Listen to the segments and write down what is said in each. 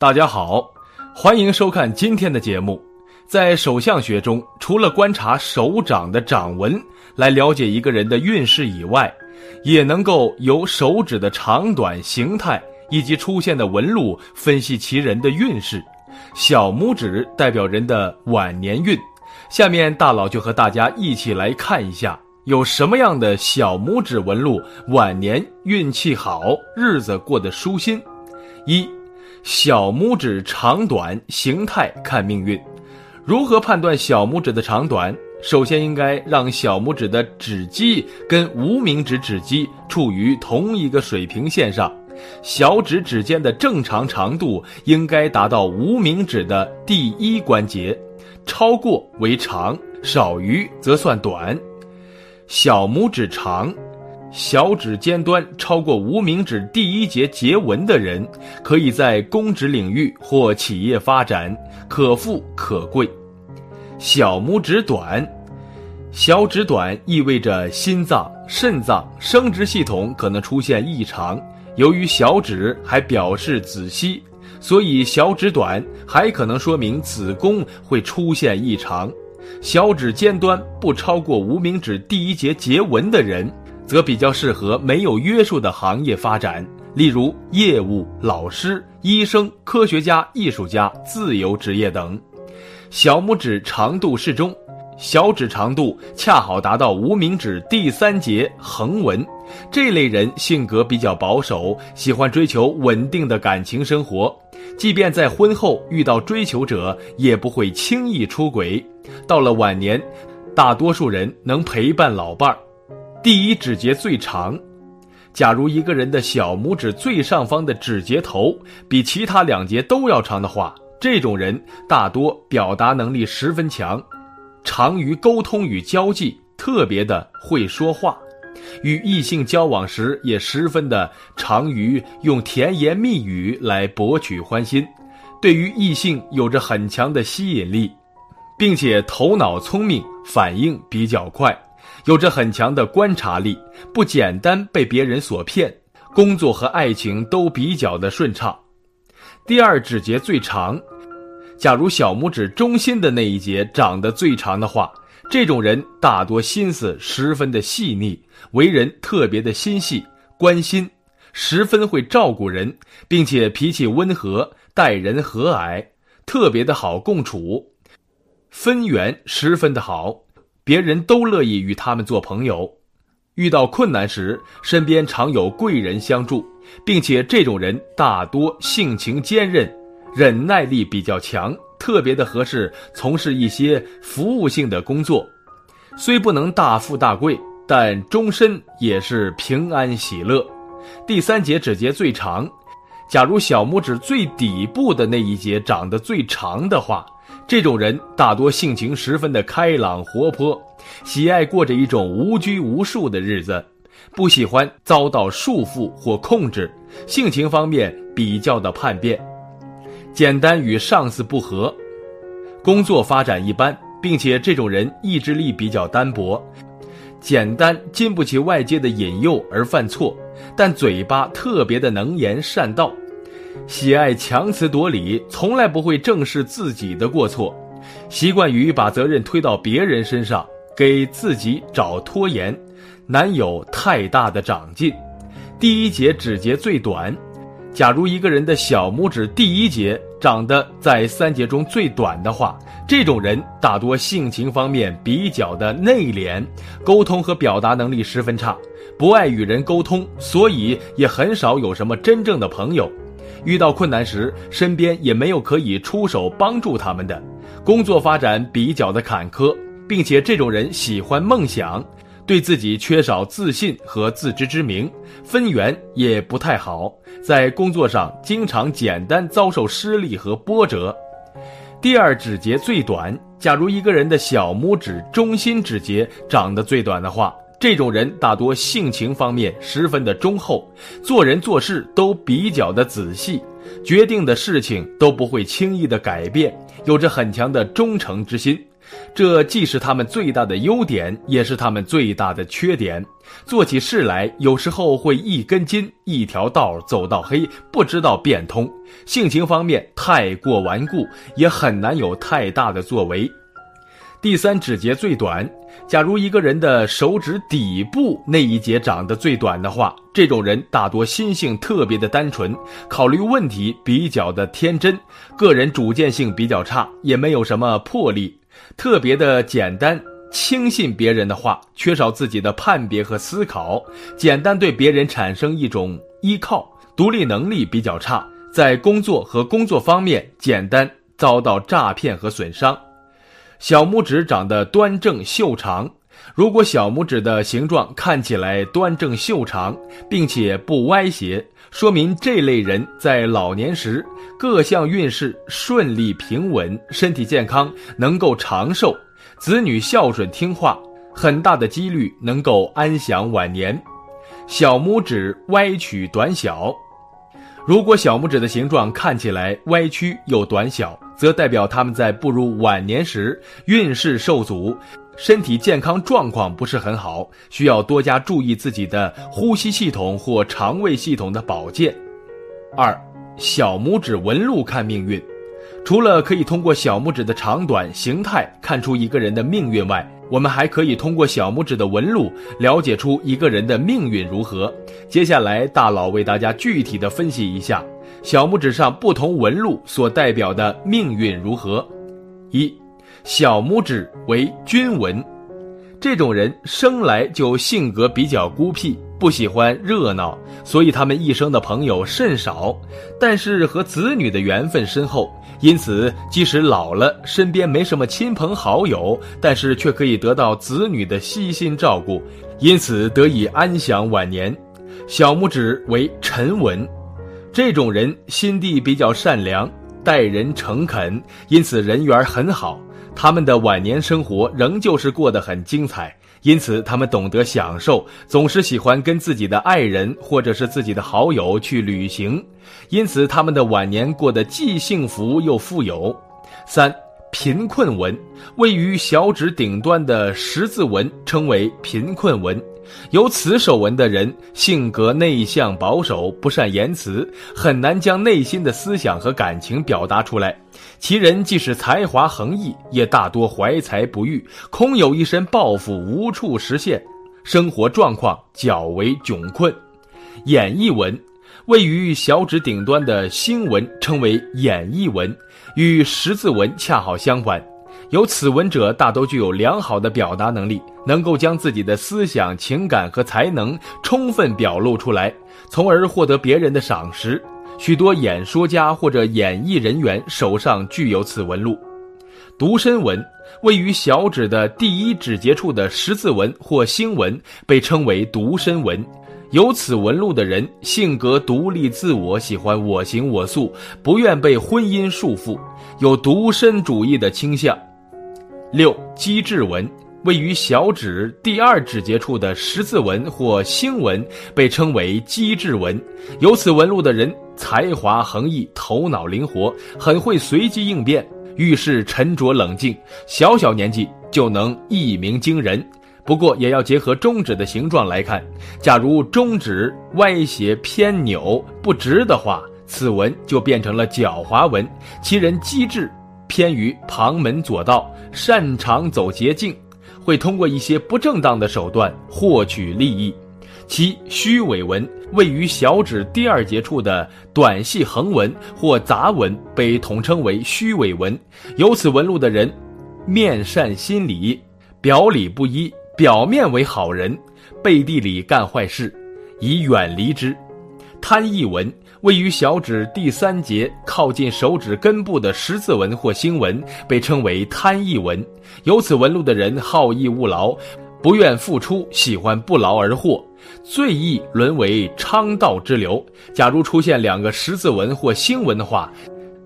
大家好，欢迎收看今天的节目。在手相学中，除了观察手掌的掌纹来了解一个人的运势以外，也能够由手指的长短、形态以及出现的纹路分析其人的运势。小拇指代表人的晚年运，下面大佬就和大家一起来看一下有什么样的小拇指纹路晚年运气好，日子过得舒心。一小拇指长短形态看命运，如何判断小拇指的长短？首先应该让小拇指的指基跟无名指指基处于同一个水平线上，小指指尖的正常长度应该达到无名指的第一关节，超过为长，少于则算短。小拇指长。小指尖端超过无名指第一节节纹的人，可以在公职领域或企业发展，可富可贵。小拇指短，小指短意味着心脏、肾脏、生殖系统可能出现异常。由于小指还表示子息，所以小指短还可能说明子宫会出现异常。小指尖端不超过无名指第一节节纹的人。则比较适合没有约束的行业发展，例如业务、老师、医生、科学家、艺术家、自由职业等。小拇指长度适中，小指长度恰好达到无名指第三节横纹。这类人性格比较保守，喜欢追求稳定的感情生活，即便在婚后遇到追求者，也不会轻易出轨。到了晚年，大多数人能陪伴老伴儿。第一指节最长，假如一个人的小拇指最上方的指节头比其他两节都要长的话，这种人大多表达能力十分强，长于沟通与交际，特别的会说话，与异性交往时也十分的长于用甜言蜜语来博取欢心，对于异性有着很强的吸引力，并且头脑聪明，反应比较快。有着很强的观察力，不简单被别人所骗，工作和爱情都比较的顺畅。第二指节最长，假如小拇指中心的那一节长得最长的话，这种人大多心思十分的细腻，为人特别的心细，关心，十分会照顾人，并且脾气温和，待人和蔼，特别的好共处，分缘十分的好。别人都乐意与他们做朋友，遇到困难时，身边常有贵人相助，并且这种人大多性情坚韧，忍耐力比较强，特别的合适从事一些服务性的工作。虽不能大富大贵，但终身也是平安喜乐。第三节指节最长，假如小拇指最底部的那一节长得最长的话。这种人大多性情十分的开朗活泼，喜爱过着一种无拘无束的日子，不喜欢遭到束缚或控制，性情方面比较的叛变，简单与上司不和，工作发展一般，并且这种人意志力比较单薄，简单经不起外界的引诱而犯错，但嘴巴特别的能言善道。喜爱强词夺理，从来不会正视自己的过错，习惯于把责任推到别人身上，给自己找拖延，难有太大的长进。第一节指节最短，假如一个人的小拇指第一节长得在三节中最短的话，这种人大多性情方面比较的内敛，沟通和表达能力十分差，不爱与人沟通，所以也很少有什么真正的朋友。遇到困难时，身边也没有可以出手帮助他们的，工作发展比较的坎坷，并且这种人喜欢梦想，对自己缺少自信和自知之明，分缘也不太好，在工作上经常简单遭受失利和波折。第二指节最短，假如一个人的小拇指中心指节长得最短的话。这种人大多性情方面十分的忠厚，做人做事都比较的仔细，决定的事情都不会轻易的改变，有着很强的忠诚之心，这既是他们最大的优点，也是他们最大的缺点。做起事来，有时候会一根筋，一条道走到黑，不知道变通。性情方面太过顽固，也很难有太大的作为。第三指节最短。假如一个人的手指底部那一节长得最短的话，这种人大多心性特别的单纯，考虑问题比较的天真，个人主见性比较差，也没有什么魄力，特别的简单，轻信别人的话，缺少自己的判别和思考，简单对别人产生一种依靠，独立能力比较差，在工作和工作方面简单，遭到诈骗和损伤。小拇指长得端正秀长，如果小拇指的形状看起来端正秀长，并且不歪斜，说明这类人在老年时各项运势顺利平稳，身体健康，能够长寿，子女孝顺听话，很大的几率能够安享晚年。小拇指歪曲短小。如果小拇指的形状看起来歪曲又短小，则代表他们在步入晚年时运势受阻，身体健康状况不是很好，需要多加注意自己的呼吸系统或肠胃系统的保健。二，小拇指纹路看命运，除了可以通过小拇指的长短形态看出一个人的命运外，我们还可以通过小拇指的纹路了解出一个人的命运如何。接下来，大佬为大家具体的分析一下小拇指上不同纹路所代表的命运如何。一，小拇指为军纹，这种人生来就性格比较孤僻，不喜欢热闹，所以他们一生的朋友甚少，但是和子女的缘分深厚。因此，即使老了，身边没什么亲朋好友，但是却可以得到子女的悉心照顾，因此得以安享晚年。小拇指为沉稳，这种人心地比较善良，待人诚恳，因此人缘很好。他们的晚年生活仍旧是过得很精彩。因此，他们懂得享受，总是喜欢跟自己的爱人或者是自己的好友去旅行。因此，他们的晚年过得既幸福又富有。三，贫困纹位于小指顶端的十字纹称为贫困纹。有此手纹的人，性格内向保守，不善言辞，很难将内心的思想和感情表达出来。其人即使才华横溢，也大多怀才不遇，空有一身抱负无处实现，生活状况较为窘困。眼翳纹位于小指顶端的星纹称为眼翳纹，与十字纹恰好相反。有此纹者大都具有良好的表达能力，能够将自己的思想、情感和才能充分表露出来，从而获得别人的赏识。许多演说家或者演艺人员手上具有此纹路。独身纹位于小指的第一指节处的十字纹或星纹被称为独身纹。有此纹路的人性格独立自我，喜欢我行我素，不愿被婚姻束缚，有独身主义的倾向。六机智纹。位于小指第二指节处的十字纹或星纹被称为机智纹。有此纹路的人才华横溢，头脑灵活，很会随机应变，遇事沉着冷静，小小年纪就能一鸣惊人。不过也要结合中指的形状来看，假如中指歪斜偏扭不直的话，此纹就变成了狡猾纹。其人机智，偏于旁门左道，擅长走捷径。会通过一些不正当的手段获取利益。其虚伪纹位于小指第二节处的短细横纹或杂纹被统称为虚伪纹。有此纹路的人，面善心理，表里不一，表面为好人，背地里干坏事，以远离之。贪意纹。位于小指第三节靠近手指根部的十字纹或星纹被称为贪意纹。有此纹路的人好逸恶劳，不愿付出，喜欢不劳而获，最易沦为昌道之流。假如出现两个十字纹或星纹的话，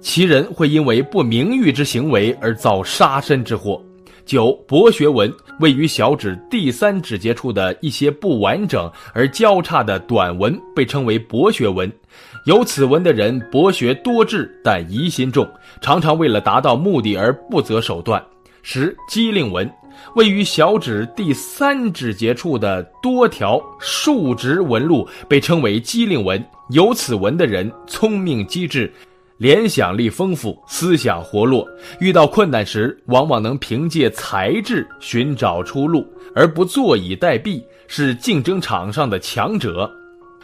其人会因为不名誉之行为而遭杀身之祸。九博学纹位于小指第三指节处的一些不完整而交叉的短纹被称为博学纹。有此纹的人博学多智，但疑心重，常常为了达到目的而不择手段。十机灵纹，位于小指第三指节处的多条竖直纹路被称为机灵纹。有此纹的人聪明机智，联想力丰富，思想活络，遇到困难时往往能凭借才智寻找出路，而不坐以待毙，是竞争场上的强者。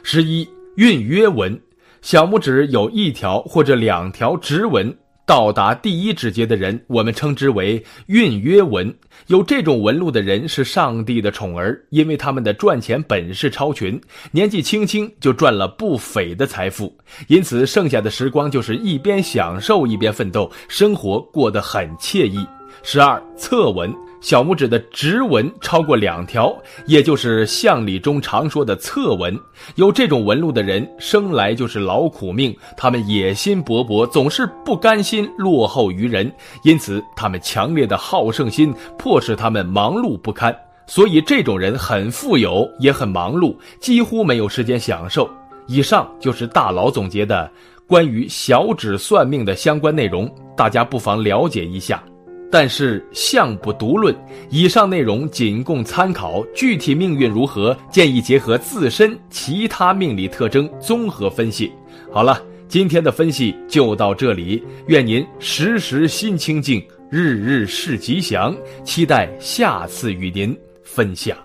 十一运约纹。小拇指有一条或者两条直纹到达第一指节的人，我们称之为运约文。有这种纹路的人是上帝的宠儿，因为他们的赚钱本事超群，年纪轻轻就赚了不菲的财富，因此剩下的时光就是一边享受一边奋斗，生活过得很惬意。十二侧纹。小拇指的直纹超过两条，也就是相理中常说的侧纹。有这种纹路的人，生来就是劳苦命，他们野心勃勃，总是不甘心落后于人，因此他们强烈的好胜心迫使他们忙碌不堪。所以这种人很富有，也很忙碌，几乎没有时间享受。以上就是大佬总结的关于小指算命的相关内容，大家不妨了解一下。但是相不独论，以上内容仅供参考，具体命运如何，建议结合自身其他命理特征综合分析。好了，今天的分析就到这里，愿您时时心清静，日日事吉祥，期待下次与您分享。